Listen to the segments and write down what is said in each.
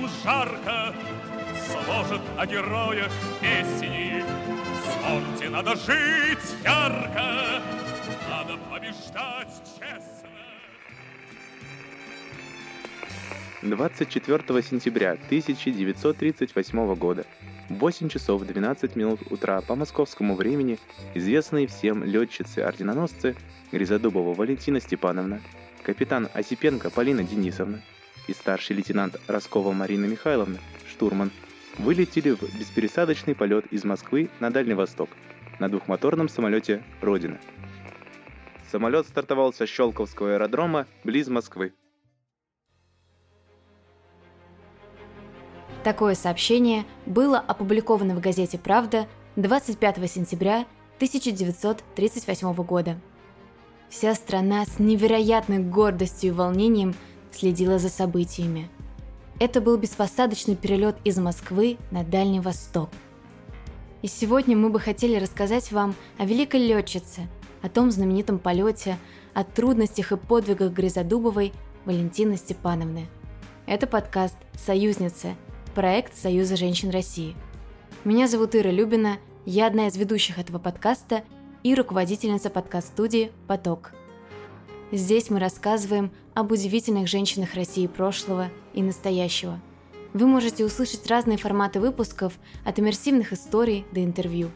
нам жарко, Сложит о героях песни. Вспомните, надо жить ярко, Надо побеждать честно. 24 сентября 1938 года в 8 часов 12 минут утра по московскому времени известные всем летчицы-орденоносцы Гризодубова Валентина Степановна, капитан Осипенко Полина Денисовна и старший лейтенант Роскова Марина Михайловна, штурман, вылетели в беспересадочный полет из Москвы на Дальний Восток на двухмоторном самолете «Родина». Самолет стартовал со Щелковского аэродрома близ Москвы. Такое сообщение было опубликовано в газете «Правда» 25 сентября 1938 года. Вся страна с невероятной гордостью и волнением следила за событиями. Это был беспосадочный перелет из Москвы на Дальний Восток. И сегодня мы бы хотели рассказать вам о великой летчице, о том знаменитом полете, о трудностях и подвигах Гризодубовой Валентины Степановны. Это подкаст «Союзница», проект Союза женщин России. Меня зовут Ира Любина, я одна из ведущих этого подкаста и руководительница подкаст-студии «Поток». Здесь мы рассказываем об удивительных женщинах России прошлого и настоящего. Вы можете услышать разные форматы выпусков от иммерсивных историй до интервью.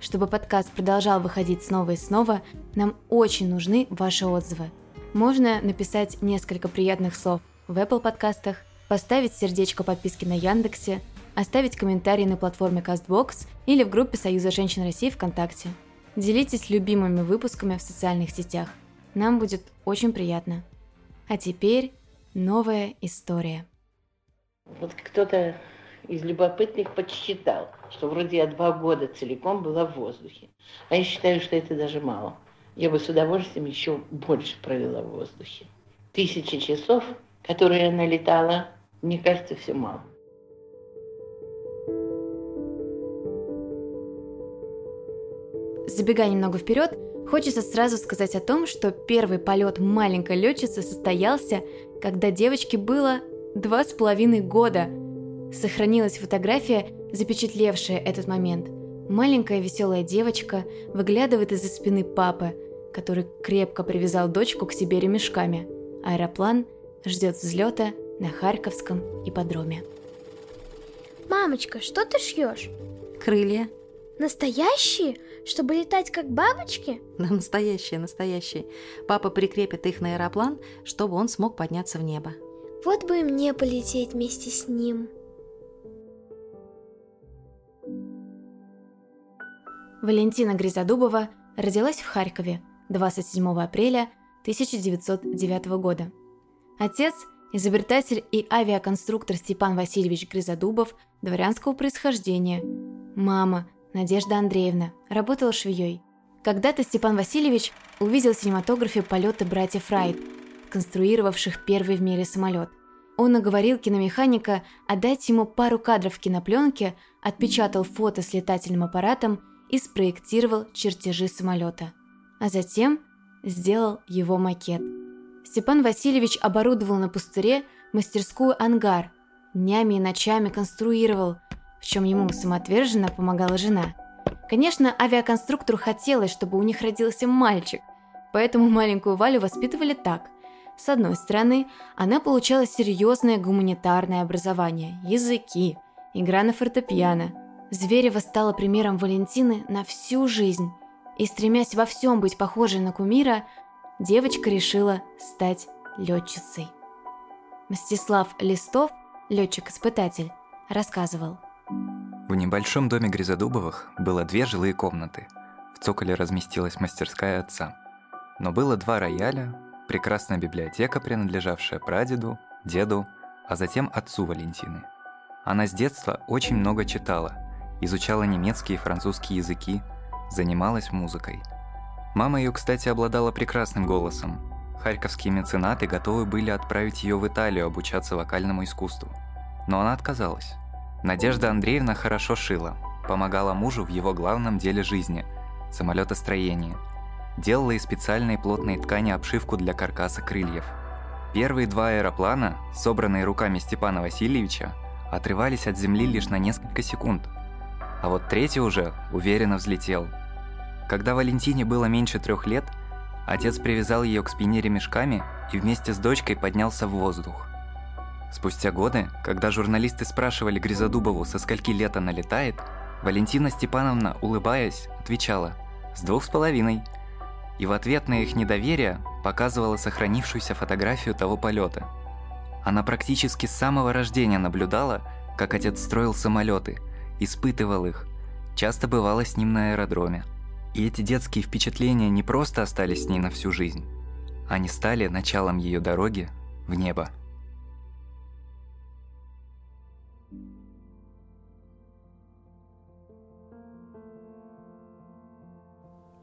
Чтобы подкаст продолжал выходить снова и снова, нам очень нужны ваши отзывы. Можно написать несколько приятных слов в Apple подкастах – поставить сердечко подписки на Яндексе, оставить комментарий на платформе CastBox или в группе Союза женщин России ВКонтакте. Делитесь любимыми выпусками в социальных сетях. Нам будет очень приятно. А теперь новая история. Вот кто-то из любопытных подсчитал, что вроде я два года целиком была в воздухе. А я считаю, что это даже мало. Я бы с удовольствием еще больше провела в воздухе. Тысячи часов, которые я налетала мне кажется, все мало. Забегая немного вперед, хочется сразу сказать о том, что первый полет маленькой летчицы состоялся, когда девочке было два с половиной года. Сохранилась фотография, запечатлевшая этот момент. Маленькая веселая девочка выглядывает из-за спины папы, который крепко привязал дочку к себе ремешками. Аэроплан ждет взлета на Харьковском ипподроме. Мамочка, что ты шьешь? Крылья. Настоящие? Чтобы летать как бабочки? Да, настоящие, настоящие. Папа прикрепит их на аэроплан, чтобы он смог подняться в небо. Вот бы и мне полететь вместе с ним. Валентина Гризодубова родилась в Харькове 27 апреля 1909 года. Отец – изобретатель и авиаконструктор Степан Васильевич Грызодубов дворянского происхождения. Мама, Надежда Андреевна, работала швеей. Когда-то Степан Васильевич увидел в синематографе полеты братьев Райт, конструировавших первый в мире самолет. Он наговорил киномеханика отдать ему пару кадров кинопленки, отпечатал фото с летательным аппаратом и спроектировал чертежи самолета. А затем сделал его макет – Степан Васильевич оборудовал на пустыре мастерскую «Ангар», днями и ночами конструировал, в чем ему самоотверженно помогала жена. Конечно, авиаконструктору хотелось, чтобы у них родился мальчик, поэтому маленькую Валю воспитывали так. С одной стороны, она получала серьезное гуманитарное образование, языки, игра на фортепиано. Зверева стала примером Валентины на всю жизнь, и стремясь во всем быть похожей на кумира, девочка решила стать летчицей. Мстислав Листов, летчик-испытатель, рассказывал. В небольшом доме Гризодубовых было две жилые комнаты. В цоколе разместилась мастерская отца. Но было два рояля, прекрасная библиотека, принадлежавшая прадеду, деду, а затем отцу Валентины. Она с детства очень много читала, изучала немецкий и французский языки, занималась музыкой – Мама ее, кстати, обладала прекрасным голосом. Харьковские меценаты готовы были отправить ее в Италию обучаться вокальному искусству. Но она отказалась. Надежда Андреевна хорошо шила, помогала мужу в его главном деле жизни – самолетостроении. Делала из специальной плотной ткани обшивку для каркаса крыльев. Первые два аэроплана, собранные руками Степана Васильевича, отрывались от земли лишь на несколько секунд. А вот третий уже уверенно взлетел. Когда Валентине было меньше трех лет, отец привязал ее к спине ремешками и вместе с дочкой поднялся в воздух. Спустя годы, когда журналисты спрашивали Гризодубову, со скольки лет она летает, Валентина Степановна, улыбаясь, отвечала «с двух с половиной». И в ответ на их недоверие показывала сохранившуюся фотографию того полета. Она практически с самого рождения наблюдала, как отец строил самолеты, испытывал их, часто бывала с ним на аэродроме. И эти детские впечатления не просто остались с ней на всю жизнь, они стали началом ее дороги в небо.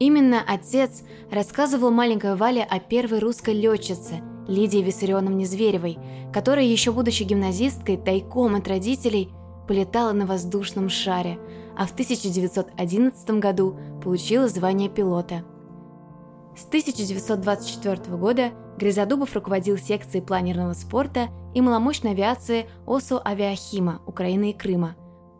Именно отец рассказывал маленькой Вале о первой русской летчице Лидии Виссарионовне Зверевой, которая, еще будучи гимназисткой, тайком от родителей полетала на воздушном шаре, а в 1911 году получила звание пилота. С 1924 года Гризодубов руководил секцией планерного спорта и маломощной авиации ОСУ «Авиахима» Украины и Крыма.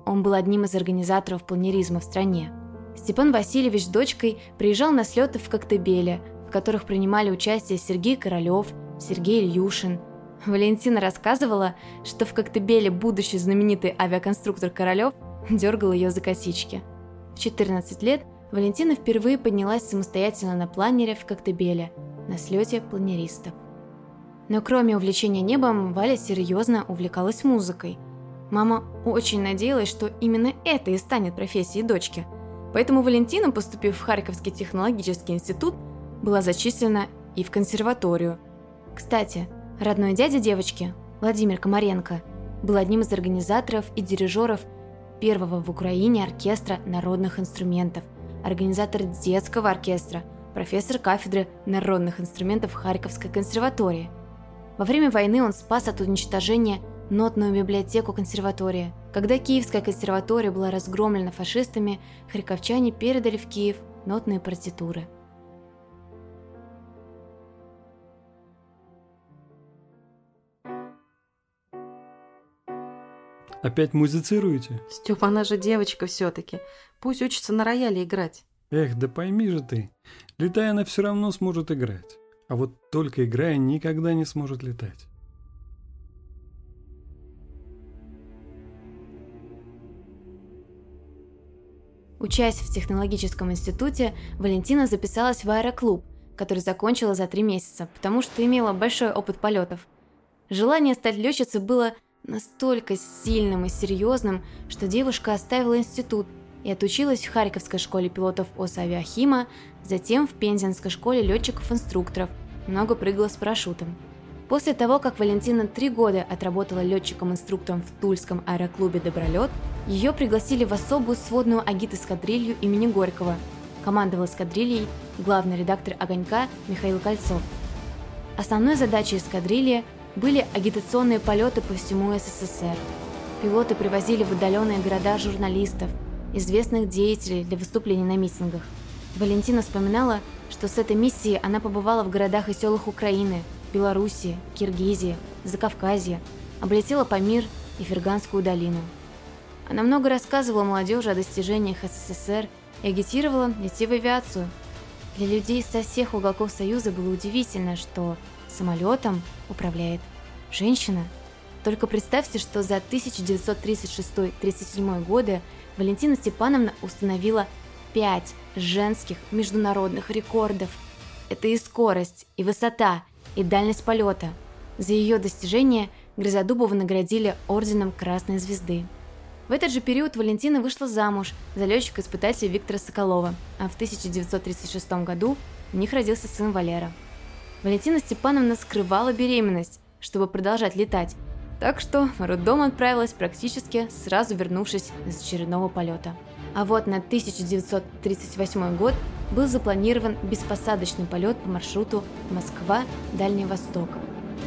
Он был одним из организаторов планеризма в стране. Степан Васильевич с дочкой приезжал на слеты в Коктебеле, в которых принимали участие Сергей Королёв, Сергей Ильюшин. Валентина рассказывала, что в Коктебеле будущий знаменитый авиаконструктор Королёв дергал ее за косички. В 14 лет Валентина впервые поднялась самостоятельно на планере в Коктебеле, на слете планеристов. Но кроме увлечения небом, Валя серьезно увлекалась музыкой. Мама очень надеялась, что именно это и станет профессией дочки – Поэтому Валентина, поступив в Харьковский технологический институт, была зачислена и в консерваторию. Кстати, родной дядя девочки, Владимир Комаренко, был одним из организаторов и дирижеров первого в Украине оркестра народных инструментов, организатор детского оркестра, профессор кафедры народных инструментов Харьковской консерватории. Во время войны он спас от уничтожения нотную библиотеку консерватории. Когда Киевская консерватория была разгромлена фашистами, харьковчане передали в Киев нотные партитуры. Опять музицируете? Степа, она же девочка все-таки. Пусть учится на рояле играть. Эх, да пойми же ты. Летая, она все равно сможет играть. А вот только играя, никогда не сможет летать. Учась в технологическом институте, Валентина записалась в аэроклуб, который закончила за три месяца, потому что имела большой опыт полетов. Желание стать летчицей было настолько сильным и серьезным, что девушка оставила институт и отучилась в Харьковской школе пилотов ОСАвиахима, затем в Пензенской школе летчиков-инструкторов, много прыгала с парашютом – После того, как Валентина три года отработала летчиком-инструктором в Тульском аэроклубе «Добролет», ее пригласили в особую сводную агит-эскадрилью имени Горького. Командовал эскадрильей главный редактор «Огонька» Михаил Кольцов. Основной задачей эскадрильи были агитационные полеты по всему СССР. Пилоты привозили в отдаленные города журналистов, известных деятелей для выступлений на митингах. Валентина вспоминала, что с этой миссией она побывала в городах и селах Украины – Белоруссии, Киргизии, Закавказье, облетела Памир и Ферганскую долину. Она много рассказывала молодежи о достижениях СССР и агитировала идти в авиацию. Для людей со всех уголков Союза было удивительно, что самолетом управляет женщина. Только представьте, что за 1936-37 годы Валентина Степановна установила 5 женских международных рекордов. Это и скорость, и высота, и дальность полета. За ее достижение Грызодубова наградили орденом Красной Звезды. В этот же период Валентина вышла замуж за летчика-испытателя Виктора Соколова, а в 1936 году у них родился сын Валера. Валентина Степановна скрывала беременность, чтобы продолжать летать, так что в роддом отправилась практически сразу вернувшись из очередного полета. А вот на 1938 год был запланирован беспосадочный полет по маршруту Москва-Дальний Восток.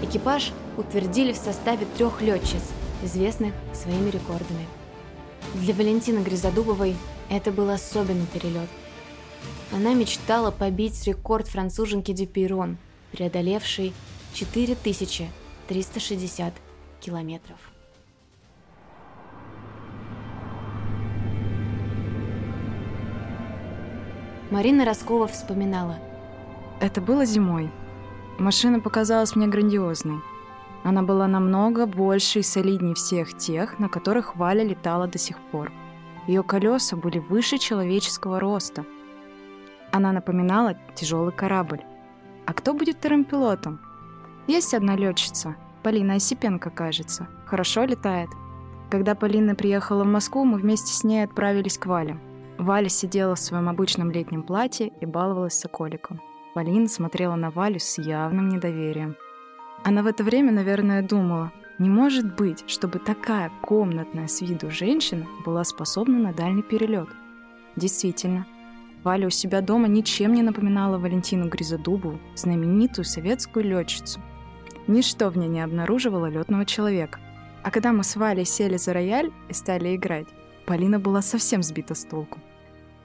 Экипаж утвердили в составе трех летчиц, известных своими рекордами. Для Валентины Гризодубовой это был особенный перелет. Она мечтала побить рекорд француженки Дюпейрон, преодолевшей 4360 километров. Марина Роскова вспоминала. Это было зимой. Машина показалась мне грандиозной. Она была намного больше и солиднее всех тех, на которых Валя летала до сих пор. Ее колеса были выше человеческого роста. Она напоминала тяжелый корабль. А кто будет вторым пилотом? Есть одна летчица, Полина Осипенко, кажется. Хорошо летает. Когда Полина приехала в Москву, мы вместе с ней отправились к Вале. Валя сидела в своем обычном летнем платье и баловалась соколиком. Полина смотрела на Валю с явным недоверием. Она в это время, наверное, думала, не может быть, чтобы такая комнатная с виду женщина была способна на дальний перелет. Действительно, Валя у себя дома ничем не напоминала Валентину Гризодубову, знаменитую советскую летчицу. Ничто в ней не обнаруживало летного человека. А когда мы с Валей сели за рояль и стали играть, Полина была совсем сбита с толку.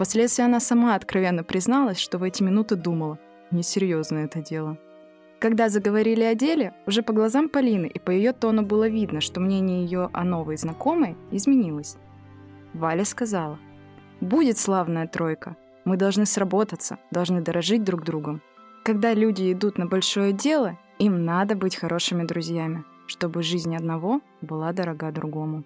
Впоследствии она сама откровенно призналась, что в эти минуты думала, несерьезно это дело. Когда заговорили о деле, уже по глазам Полины и по ее тону было видно, что мнение ее о новой знакомой изменилось. Валя сказала, «Будет славная тройка. Мы должны сработаться, должны дорожить друг другом. Когда люди идут на большое дело, им надо быть хорошими друзьями, чтобы жизнь одного была дорога другому».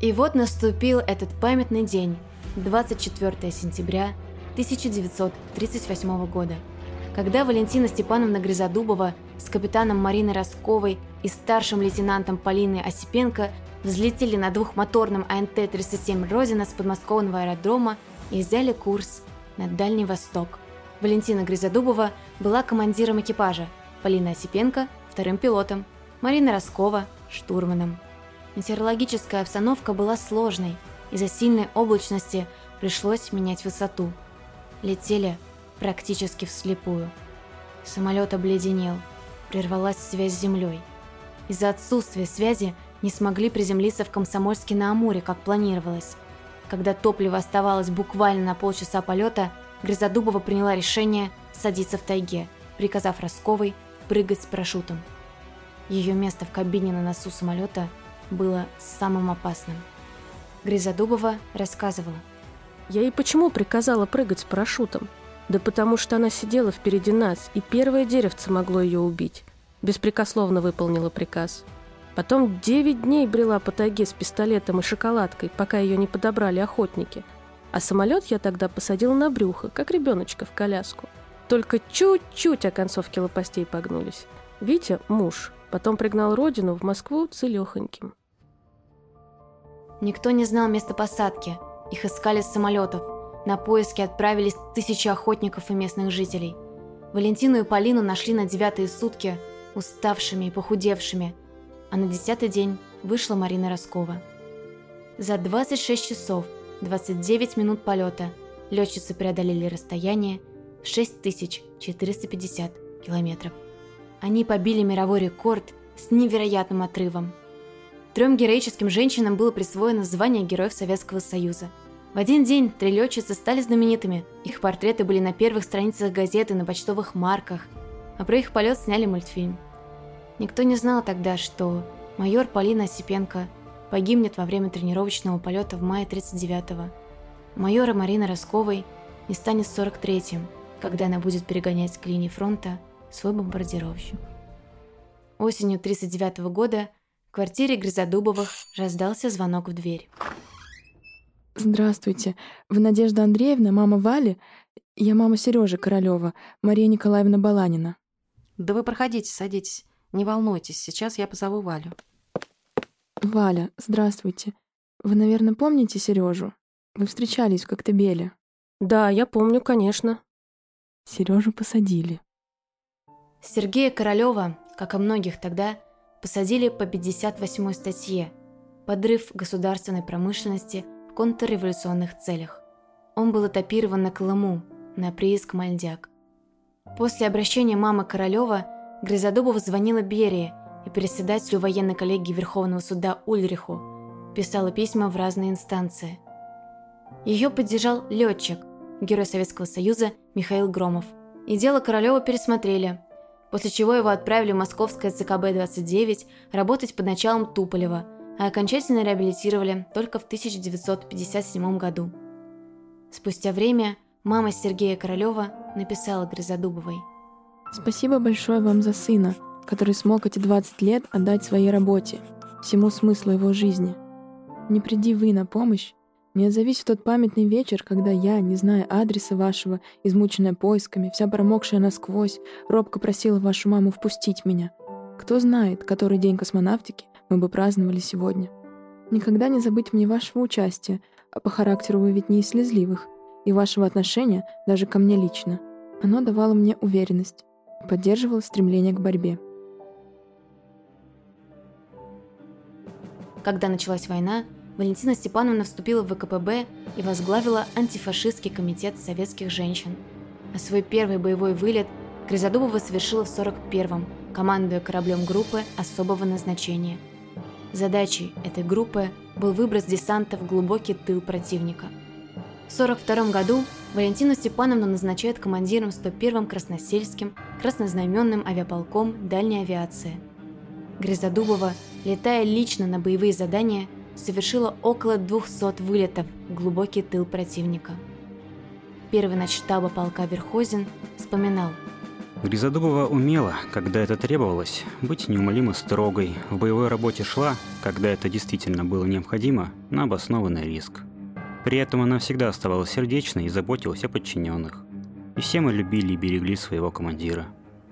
И вот наступил этот памятный день, 24 сентября 1938 года, когда Валентина Степановна Гризодубова с капитаном Мариной Росковой и старшим лейтенантом Полиной Осипенко взлетели на двухмоторном АНТ-37 «Родина» с подмосковного аэродрома и взяли курс на Дальний Восток. Валентина Гризодубова была командиром экипажа, Полина Осипенко – вторым пилотом, Марина Роскова – штурманом. Метеорологическая обстановка была сложной. Из-за сильной облачности пришлось менять высоту. Летели практически вслепую. Самолет обледенел. Прервалась связь с землей. Из-за отсутствия связи не смогли приземлиться в Комсомольске на Амуре, как планировалось. Когда топливо оставалось буквально на полчаса полета, Грызодубова приняла решение садиться в тайге, приказав Росковой прыгать с парашютом. Ее место в кабине на носу самолета – было самым опасным. Гризодубова рассказывала. Я ей почему приказала прыгать с парашютом? Да потому что она сидела впереди нас, и первое деревце могло ее убить. Беспрекословно выполнила приказ. Потом девять дней брела по тайге с пистолетом и шоколадкой, пока ее не подобрали охотники. А самолет я тогда посадила на брюхо, как ребеночка в коляску. Только чуть-чуть оконцовки лопастей погнулись. Витя – муж, потом пригнал родину в Москву целехоньким. Никто не знал места посадки. Их искали с самолетов. На поиски отправились тысячи охотников и местных жителей. Валентину и Полину нашли на девятые сутки, уставшими и похудевшими. А на десятый день вышла Марина Роскова. За 26 часов 29 минут полета летчицы преодолели расстояние в 6450 километров. Они побили мировой рекорд с невероятным отрывом – Трем героическим женщинам было присвоено звание Героев Советского Союза. В один день три летчицы стали знаменитыми. Их портреты были на первых страницах газеты, на почтовых марках, а про их полет сняли мультфильм. Никто не знал тогда, что майор Полина Осипенко погибнет во время тренировочного полета в мае 39-го. Майора Марина Росковой не станет 43-м, когда она будет перегонять к линии фронта свой бомбардировщик. Осенью 39 -го года в квартире Грызодубовых раздался звонок в дверь. Здравствуйте. Вы Надежда Андреевна, мама Вали? Я мама Сережи Королева, Мария Николаевна Баланина. Да вы проходите, садитесь. Не волнуйтесь, сейчас я позову Валю. Валя, здравствуйте. Вы, наверное, помните Сережу? Вы встречались в Коктебеле. Да, я помню, конечно. Сережу посадили. Сергея Королева, как и многих тогда, посадили по 58 статье «Подрыв государственной промышленности в контрреволюционных целях». Он был этапирован на Колыму, на прииск Мальдяк. После обращения мамы Королева Грызодубова звонила Берии и председателю военной коллегии Верховного суда Ульриху, писала письма в разные инстанции. Ее поддержал летчик, герой Советского Союза Михаил Громов. И дело Королева пересмотрели, после чего его отправили в московское ЦКБ-29 работать под началом Туполева, а окончательно реабилитировали только в 1957 году. Спустя время мама Сергея Королева написала Грызодубовой. Спасибо большое вам за сына, который смог эти 20 лет отдать своей работе, всему смыслу его жизни. Не приди вы на помощь, не отзовись в тот памятный вечер, когда я, не зная адреса вашего, измученная поисками, вся промокшая насквозь, робко просила вашу маму впустить меня. Кто знает, который день космонавтики мы бы праздновали сегодня. Никогда не забыть мне вашего участия, а по характеру вы ведь не из слезливых, и вашего отношения даже ко мне лично. Оно давало мне уверенность, поддерживало стремление к борьбе. Когда началась война, Валентина Степановна вступила в ВКПБ и возглавила антифашистский комитет советских женщин. А свой первый боевой вылет Грызодубова совершила в 41-м, командуя кораблем группы особого назначения. Задачей этой группы был выброс десанта в глубокий тыл противника. В 42 году Валентину Степановну назначают командиром 101-м Красносельским краснознаменным авиаполком дальней авиации. Грызодубова, летая лично на боевые задания, совершила около 200 вылетов в глубокий тыл противника. Первый начштаба полка Верхозин вспоминал. Гризодубова умела, когда это требовалось, быть неумолимо строгой, в боевой работе шла, когда это действительно было необходимо, на обоснованный риск. При этом она всегда оставалась сердечной и заботилась о подчиненных. И все мы любили и берегли своего командира.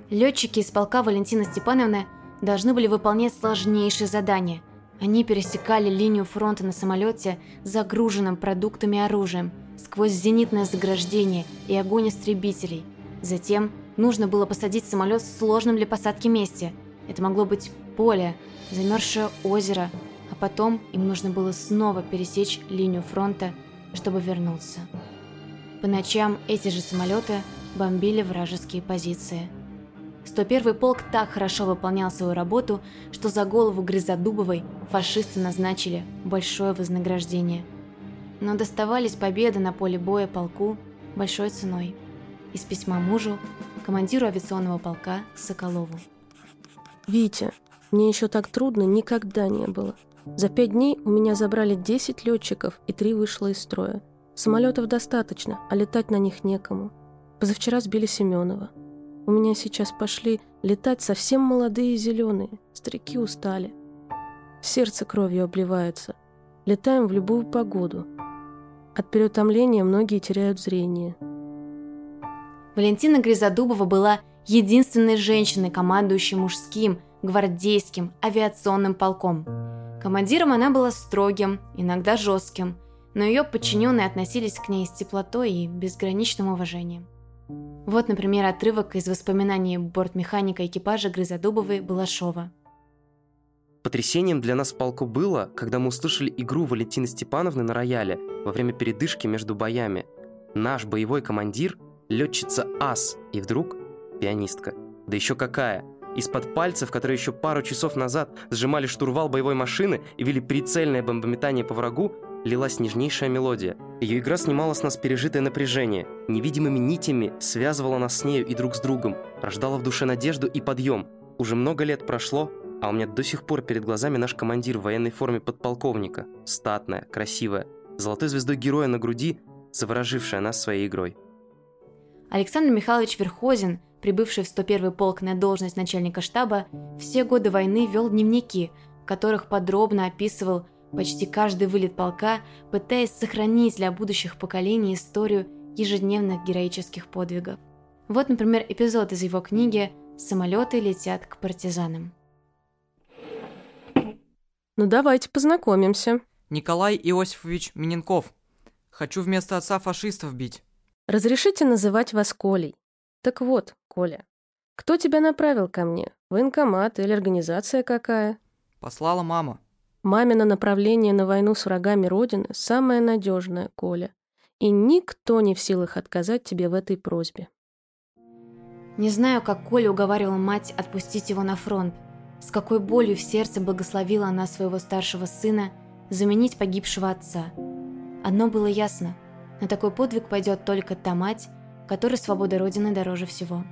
Летчики из полка Валентины Степановны должны были выполнять сложнейшие задания, они пересекали линию фронта на самолете, загруженным продуктами и оружием, сквозь зенитное заграждение и огонь истребителей. Затем нужно было посадить самолет в сложном для посадки месте. Это могло быть поле, замерзшее озеро, а потом им нужно было снова пересечь линию фронта, чтобы вернуться. По ночам эти же самолеты бомбили вражеские позиции – 101-й полк так хорошо выполнял свою работу, что за голову Грызодубовой фашисты назначили большое вознаграждение. Но доставались победы на поле боя полку большой ценой. Из письма мужу, командиру авиационного полка Соколову. «Витя, мне еще так трудно никогда не было. За пять дней у меня забрали 10 летчиков и три вышло из строя. Самолетов достаточно, а летать на них некому. Позавчера сбили Семенова. У меня сейчас пошли летать совсем молодые зеленые. Старики устали. Сердце кровью обливается. Летаем в любую погоду. От переутомления многие теряют зрение. Валентина Гризодубова была единственной женщиной, командующей мужским, гвардейским, авиационным полком. Командиром она была строгим, иногда жестким, но ее подчиненные относились к ней с теплотой и безграничным уважением. Вот, например, отрывок из воспоминаний бортмеханика экипажа Грызодубовой Балашова. Потрясением для нас полку было, когда мы услышали игру Валентины Степановны на рояле во время передышки между боями. Наш боевой командир – летчица ас, и вдруг – пианистка. Да еще какая! Из-под пальцев, которые еще пару часов назад сжимали штурвал боевой машины и вели прицельное бомбометание по врагу, лилась нежнейшая мелодия. Ее игра снимала с нас пережитое напряжение, невидимыми нитями связывала нас с нею и друг с другом, рождала в душе надежду и подъем. Уже много лет прошло, а у меня до сих пор перед глазами наш командир в военной форме подполковника, статная, красивая, золотой звездой героя на груди, заворожившая нас своей игрой. Александр Михайлович Верхозин, прибывший в 101-й полк на должность начальника штаба, все годы войны вел дневники, в которых подробно описывал почти каждый вылет полка, пытаясь сохранить для будущих поколений историю ежедневных героических подвигов. Вот, например, эпизод из его книги «Самолеты летят к партизанам». Ну давайте познакомимся. Николай Иосифович Миненков. Хочу вместо отца фашистов бить. Разрешите называть вас Колей. Так вот, Коля, кто тебя направил ко мне? Военкомат или организация какая? Послала мама. Мамино направление на войну с врагами Родины самое надежное, Коля. И никто не в силах отказать тебе в этой просьбе. Не знаю, как Коля уговаривала мать отпустить его на фронт, с какой болью в сердце благословила она своего старшего сына заменить погибшего отца. Одно было ясно – На такой подвиг пойдет только та мать, которой свобода Родины дороже всего.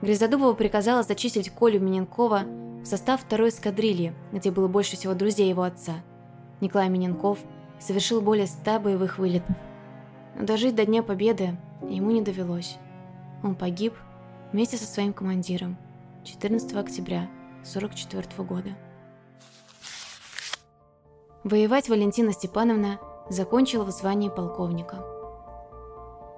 Грязодубова приказала зачислить Колю Миненкова в состав второй эскадрильи, где было больше всего друзей его отца. Николай Миненков совершил более ста боевых вылетов. Но дожить до Дня Победы ему не довелось. Он погиб вместе со своим командиром 14 октября 1944 года. Воевать Валентина Степановна закончила в звании полковника.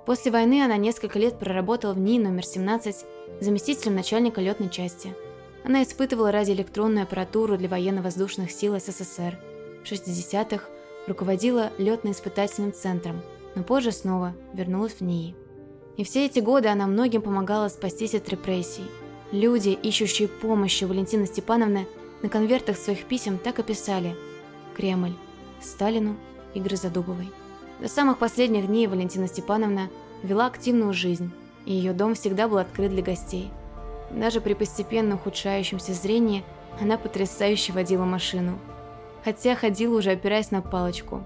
После войны она несколько лет проработала в НИИ номер 17 заместителем начальника летной части. Она испытывала радиоэлектронную аппаратуру для военно-воздушных сил СССР. В 60-х руководила летно-испытательным центром, но позже снова вернулась в НИИ. И все эти годы она многим помогала спастись от репрессий. Люди, ищущие помощи Валентины Степановны, на конвертах своих писем так и писали «Кремль», «Сталину» и «Грызодубовой». До самых последних дней Валентина Степановна вела активную жизнь, и ее дом всегда был открыт для гостей. Даже при постепенно ухудшающемся зрении она потрясающе водила машину. Хотя ходила уже опираясь на палочку.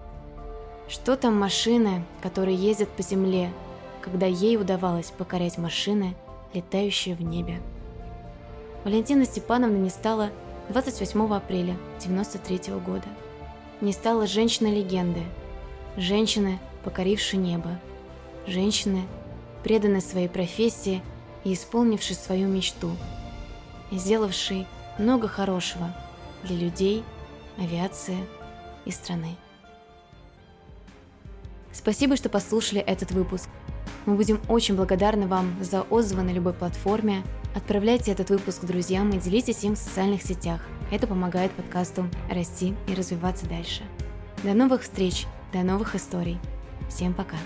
Что там машины, которые ездят по земле, когда ей удавалось покорять машины, летающие в небе. Валентина Степановна не стала 28 апреля 1993 года. Не стала женщиной-легенды, женщины, покорившей небо, женщины, преданной своей профессии и исполнившей свою мечту, и сделавшей много хорошего для людей, авиации и страны. Спасибо, что послушали этот выпуск. Мы будем очень благодарны вам за отзывы на любой платформе. Отправляйте этот выпуск друзьям и делитесь им в социальных сетях. Это помогает подкасту расти и развиваться дальше. До новых встреч, до новых историй. Всем пока.